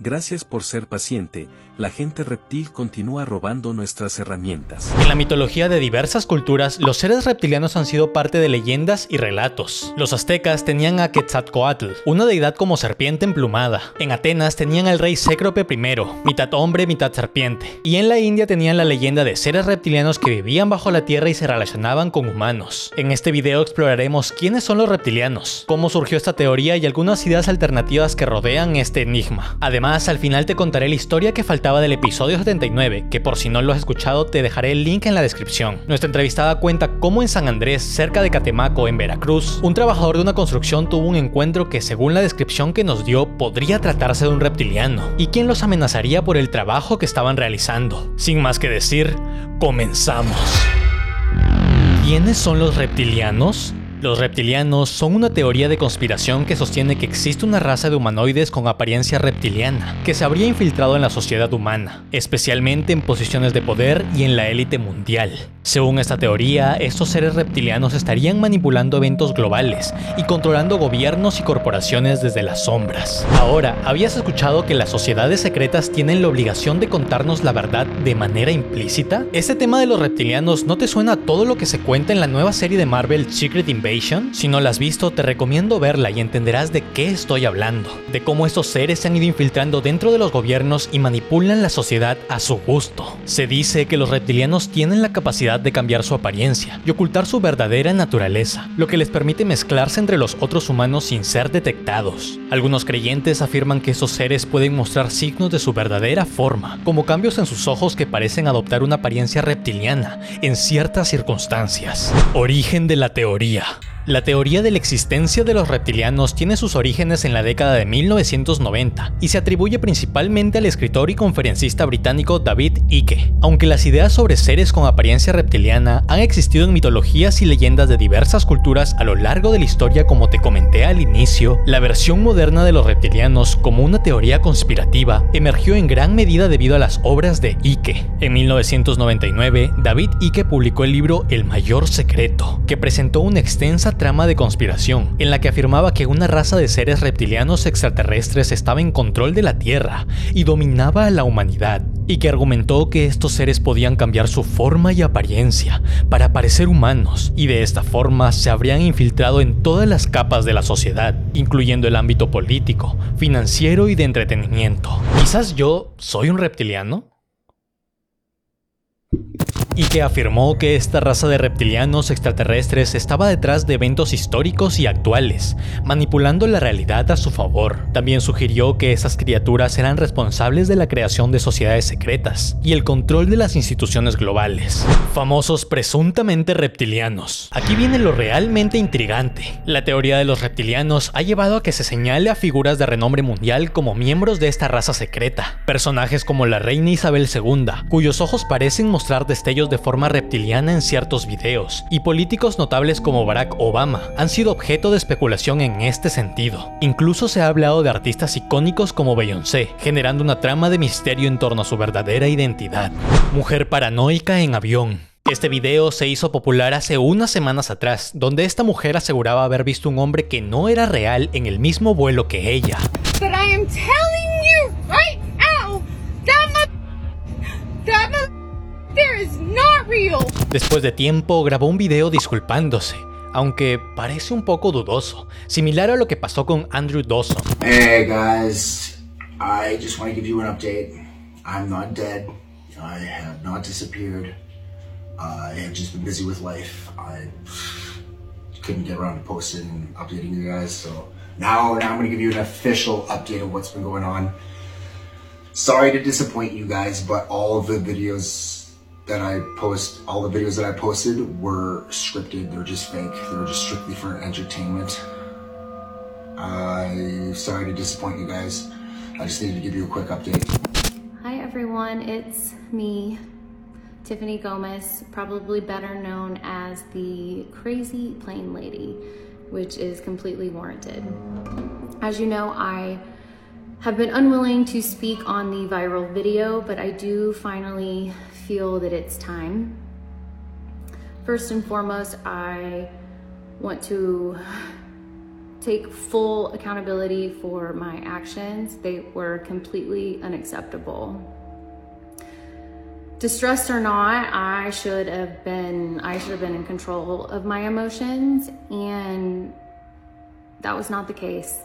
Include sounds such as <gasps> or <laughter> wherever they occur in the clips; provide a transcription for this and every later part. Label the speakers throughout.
Speaker 1: Gracias por ser paciente, la gente reptil continúa robando nuestras herramientas.
Speaker 2: En la mitología de diversas culturas, los seres reptilianos han sido parte de leyendas y relatos. Los aztecas tenían a Quetzalcoatl, una deidad como serpiente emplumada. En Atenas tenían al rey Cécrope I, mitad hombre, mitad serpiente. Y en la India tenían la leyenda de seres reptilianos que vivían bajo la tierra y se relacionaban con humanos. En este video exploraremos quiénes son los reptilianos, cómo surgió esta teoría y algunas ideas alternativas que rodean este enigma. Además, al final te contaré la historia que faltaba del episodio 79, que por si no lo has escuchado te dejaré el link en la descripción. Nuestra entrevistada cuenta cómo en San Andrés, cerca de Catemaco, en Veracruz, un trabajador de una construcción tuvo un encuentro que según la descripción que nos dio podría tratarse de un reptiliano, y quien los amenazaría por el trabajo que estaban realizando. Sin más que decir, comenzamos. ¿Quiénes son los reptilianos? Los reptilianos son una teoría de conspiración que sostiene que existe una raza de humanoides con apariencia reptiliana, que se habría infiltrado en la sociedad humana, especialmente en posiciones de poder y en la élite mundial. Según esta teoría, estos seres reptilianos estarían manipulando eventos globales y controlando gobiernos y corporaciones desde las sombras. Ahora, ¿habías escuchado que las sociedades secretas tienen la obligación de contarnos la verdad de manera implícita? Este tema de los reptilianos no te suena a todo lo que se cuenta en la nueva serie de Marvel Secret Invasion? Si no la has visto, te recomiendo verla y entenderás de qué estoy hablando, de cómo estos seres se han ido infiltrando dentro de los gobiernos y manipulan la sociedad a su gusto. Se dice que los reptilianos tienen la capacidad de cambiar su apariencia y ocultar su verdadera naturaleza, lo que les permite mezclarse entre los otros humanos sin ser detectados. Algunos creyentes afirman que esos seres pueden mostrar signos de su verdadera forma, como cambios en sus ojos que parecen adoptar una apariencia reptiliana en ciertas circunstancias. Origen de la teoría. La teoría de la existencia de los reptilianos tiene sus orígenes en la década de 1990 y se atribuye principalmente al escritor y conferencista británico David Icke. Aunque las ideas sobre seres con apariencia reptiliana han existido en mitologías y leyendas de diversas culturas a lo largo de la historia como te comenté al inicio, la versión moderna de los reptilianos como una teoría conspirativa emergió en gran medida debido a las obras de Icke. En 1999, David Icke publicó el libro El mayor secreto, que presentó una extensa trama de conspiración, en la que afirmaba que una raza de seres reptilianos extraterrestres estaba en control de la Tierra y dominaba a la humanidad, y que argumentó que estos seres podían cambiar su forma y apariencia para parecer humanos, y de esta forma se habrían infiltrado en todas las capas de la sociedad, incluyendo el ámbito político, financiero y de entretenimiento. Quizás yo soy un reptiliano y que afirmó que esta raza de reptilianos extraterrestres estaba detrás de eventos históricos y actuales, manipulando la realidad a su favor. También sugirió que esas criaturas eran responsables de la creación de sociedades secretas y el control de las instituciones globales. Famosos presuntamente reptilianos. Aquí viene lo realmente intrigante. La teoría de los reptilianos ha llevado a que se señale a figuras de renombre mundial como miembros de esta raza secreta. Personajes como la reina Isabel II, cuyos ojos parecen mostrar destellos de forma reptiliana en ciertos videos, y políticos notables como Barack Obama han sido objeto de especulación en este sentido. Incluso se ha hablado de artistas icónicos como Beyoncé, generando una trama de misterio en torno a su verdadera identidad. Mujer paranoica en avión. Este video se hizo popular hace unas semanas atrás, donde esta mujer aseguraba haber visto un hombre que no era real en el mismo vuelo que ella. Después de tiempo grabó un video disculpándose, aunque parece un poco dudoso, similar a lo que pasó con Andrew Dawson.
Speaker 3: Hey guys, I just want to give you an update. I'm not dead. I have not disappeared. I have just been busy with life. I couldn't get around to posting and updating you guys, so now, now I'm going to give you an official update of what's been going on. Sorry to disappoint you guys, but all of the videos that I post, all the videos that I posted were scripted. They're just fake. They were just strictly for entertainment. I'm sorry to disappoint you guys. I just needed to give you a quick update.
Speaker 4: Hi everyone, it's me, Tiffany Gomez, probably better known as the Crazy Plane Lady, which is completely warranted. As you know, I have been unwilling to speak on the viral video, but I do finally feel that it's time. First and foremost, I want to take full accountability for my actions. They were completely unacceptable. Distressed or not, I should have been I should have been in control of my emotions and that was not the case.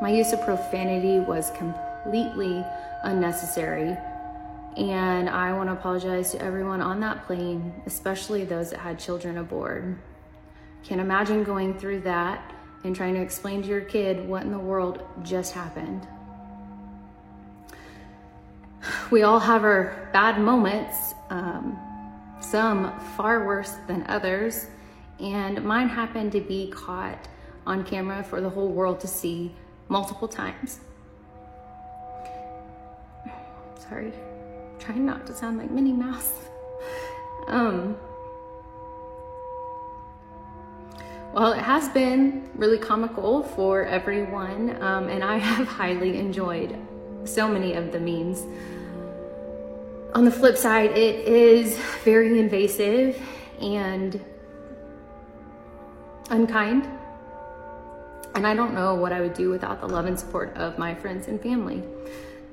Speaker 4: My use of profanity was completely unnecessary. And I want to apologize to everyone on that plane, especially those that had children aboard. Can't imagine going through that and trying to explain to your kid what in the world just happened. We all have our bad moments, um, some far worse than others, and mine happened to be caught on camera for the whole world to see multiple times. Sorry, trying not to sound like Minnie Mouse. um, well, it has been really comical for everyone, um, and I have <laughs> highly enjoyed so many of the memes. On the flip side, it is very invasive and unkind. And I don't know what I would do without the love and support of my friends and family.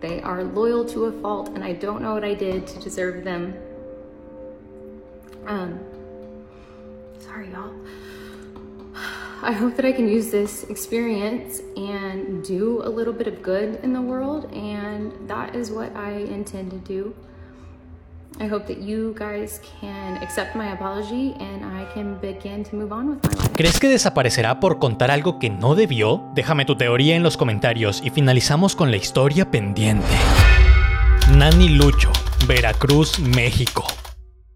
Speaker 4: They are loyal to a fault, and I don't know what I did to deserve them. Um, sorry, y'all. <sighs> I hope that I can use this experience and do a little bit of good in the world, and that is what I intend to do. I hope that you guys can accept my apology and I can begin to move on with my life.
Speaker 2: ¿Crees que desaparecerá por contar algo que no debió? Déjame tu teoría en los comentarios y finalizamos con la historia pendiente. Nani Lucho, Veracruz, México.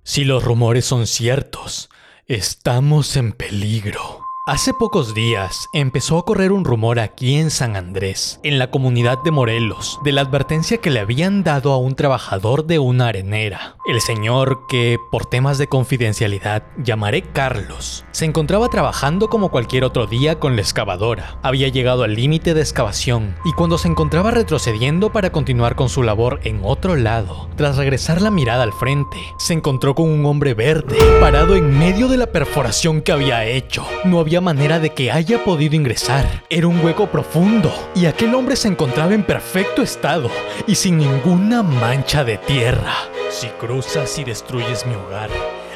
Speaker 2: Si los rumores son ciertos, estamos en peligro. Hace pocos días empezó a correr un rumor aquí en San Andrés, en la comunidad de Morelos, de la advertencia que le habían dado a un trabajador de una arenera. El señor, que por temas de confidencialidad llamaré Carlos, se encontraba trabajando como cualquier otro día con la excavadora. Había llegado al límite de excavación y cuando se encontraba retrocediendo para continuar con su labor en otro lado, tras regresar la mirada al frente, se encontró con un hombre verde parado en medio de la perforación que había hecho. No había manera de que haya podido ingresar. Era un hueco profundo y aquel hombre se encontraba en perfecto estado y sin ninguna mancha de tierra. Si cruzas y destruyes mi hogar,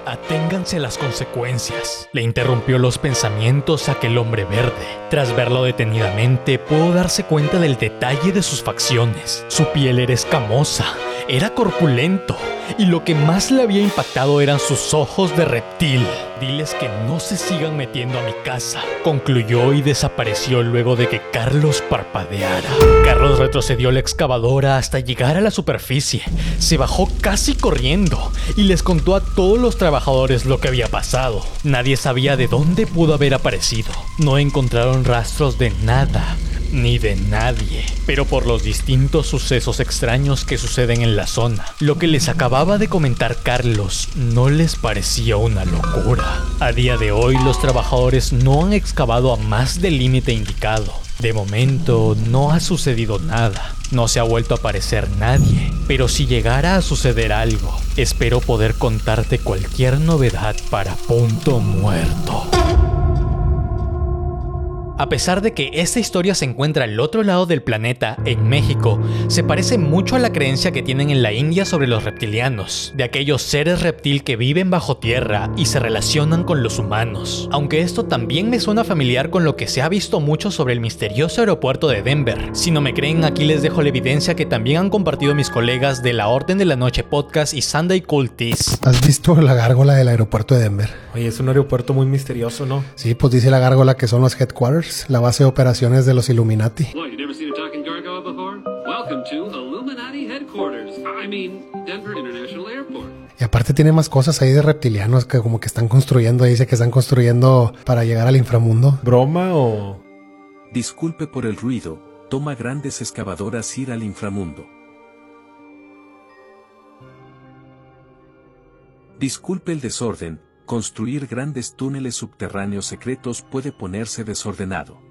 Speaker 2: aténganse las consecuencias. Le interrumpió los pensamientos aquel hombre verde. Tras verlo detenidamente, pudo darse cuenta del detalle de sus facciones. Su piel era escamosa, era corpulento, y lo que más le había impactado eran sus ojos de reptil. Diles que no se sigan metiendo a mi casa, concluyó y desapareció luego de que Carlos parpadeara. Carlos retrocedió la excavadora hasta llegar a la superficie, se bajó casi corriendo y les contó a todos los trabajadores lo que había pasado. Nadie sabía de dónde pudo haber aparecido, no encontraron rastros de nada ni de nadie, pero por los distintos sucesos extraños que suceden en la zona, lo que les acababa de comentar Carlos no les parecía una locura. A día de hoy los trabajadores no han excavado a más del límite indicado. De momento no ha sucedido nada, no se ha vuelto a aparecer nadie, pero si llegara a suceder algo, espero poder contarte cualquier novedad para punto muerto. A pesar de que esta historia se encuentra al otro lado del planeta, en México, se parece mucho a la creencia que tienen en la India sobre los reptilianos, de aquellos seres reptil que viven bajo tierra y se relacionan con los humanos. Aunque esto también me suena familiar con lo que se ha visto mucho sobre el misterioso aeropuerto de Denver. Si no me creen, aquí les dejo la evidencia que también han compartido mis colegas de la Orden de la Noche Podcast y Sunday Cultis.
Speaker 5: ¿Has visto la gárgola del aeropuerto de Denver?
Speaker 6: Oye, es un aeropuerto muy misterioso, ¿no?
Speaker 5: Sí, pues dice la gárgola que son los headquarters, la base de operaciones de los Illuminati.
Speaker 7: What, you never seen a talking gargoyle before? Welcome to Illuminati headquarters. I mean, Denver International Airport.
Speaker 5: Y aparte tiene más cosas ahí de reptilianos que como que están construyendo, dice que están construyendo para llegar al inframundo.
Speaker 6: ¿Broma o...?
Speaker 1: Disculpe por el ruido, toma grandes excavadoras ir al inframundo. Disculpe el desorden, construir grandes túneles subterráneos secretos puede ponerse desordenado.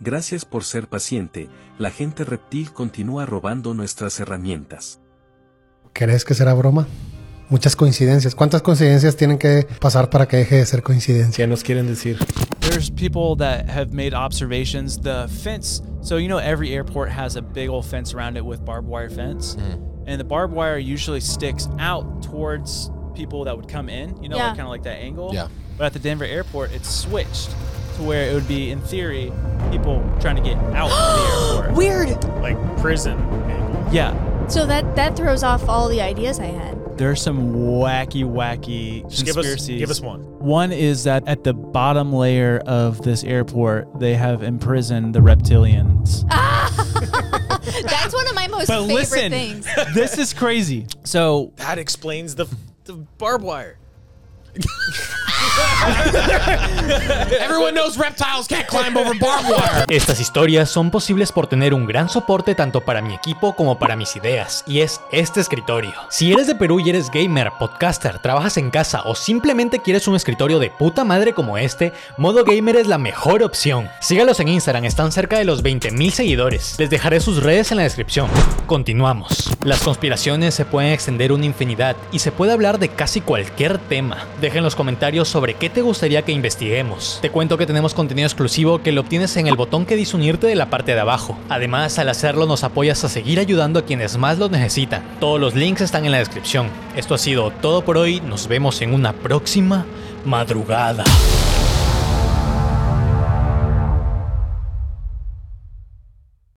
Speaker 1: Gracias por ser paciente, la gente reptil continúa robando nuestras herramientas.
Speaker 5: ¿Crees que será broma? Muchas coincidencias. ¿Cuántas coincidencias tienen que pasar para que deje de ser coincidencia?
Speaker 6: ¿Qué nos quieren decir?
Speaker 7: There's
Speaker 8: there's people that have made observations. The fence, so you know, every airport has a big old fence around it with barbed wire fence, and the barbed wire usually sticks out towards people that would come in. You know,
Speaker 9: Yeah.
Speaker 8: like kind of like that angle.
Speaker 10: Yeah.
Speaker 8: But at the Denver airport, it's switched to where it would be, in theory, people trying to get out of the airport. <gasps>
Speaker 9: Weird.
Speaker 6: Like prison angle.
Speaker 8: Yeah.
Speaker 9: So that that throws off all the ideas I had.
Speaker 8: There's some wacky, wacky
Speaker 6: Just give us,
Speaker 8: conspiracies.
Speaker 6: give us one.
Speaker 8: One is that at the bottom layer of this airport, they have imprisoned the reptilians. <laughs>
Speaker 9: That's one of my most
Speaker 8: But
Speaker 9: favorite
Speaker 8: listen,
Speaker 9: things.
Speaker 8: this is crazy. <laughs> So
Speaker 6: That explains the, the barbed wire. <laughs>
Speaker 2: Estas historias son posibles por tener un gran soporte tanto para mi equipo como para mis ideas, y es este escritorio. Si eres de Perú y eres gamer, podcaster, trabajas en casa o simplemente quieres un escritorio de puta madre como este, Modo Gamer es la mejor opción. Sígalos en Instagram, están cerca de los 20.000 seguidores. Les dejaré sus redes en la descripción. Continuamos. Las conspiraciones se pueden extender una infinidad y se puede hablar de casi cualquier tema. Deja en los comentarios sobre qué te gustaría que investiguemos. Te cuento que tenemos contenido exclusivo que lo obtienes en el botón que dice unirte de la parte de abajo. Además, al hacerlo nos apoyas a seguir ayudando a quienes más lo necesitan. Todos los links están en la descripción. Esto ha sido todo por hoy, nos vemos en una próxima madrugada.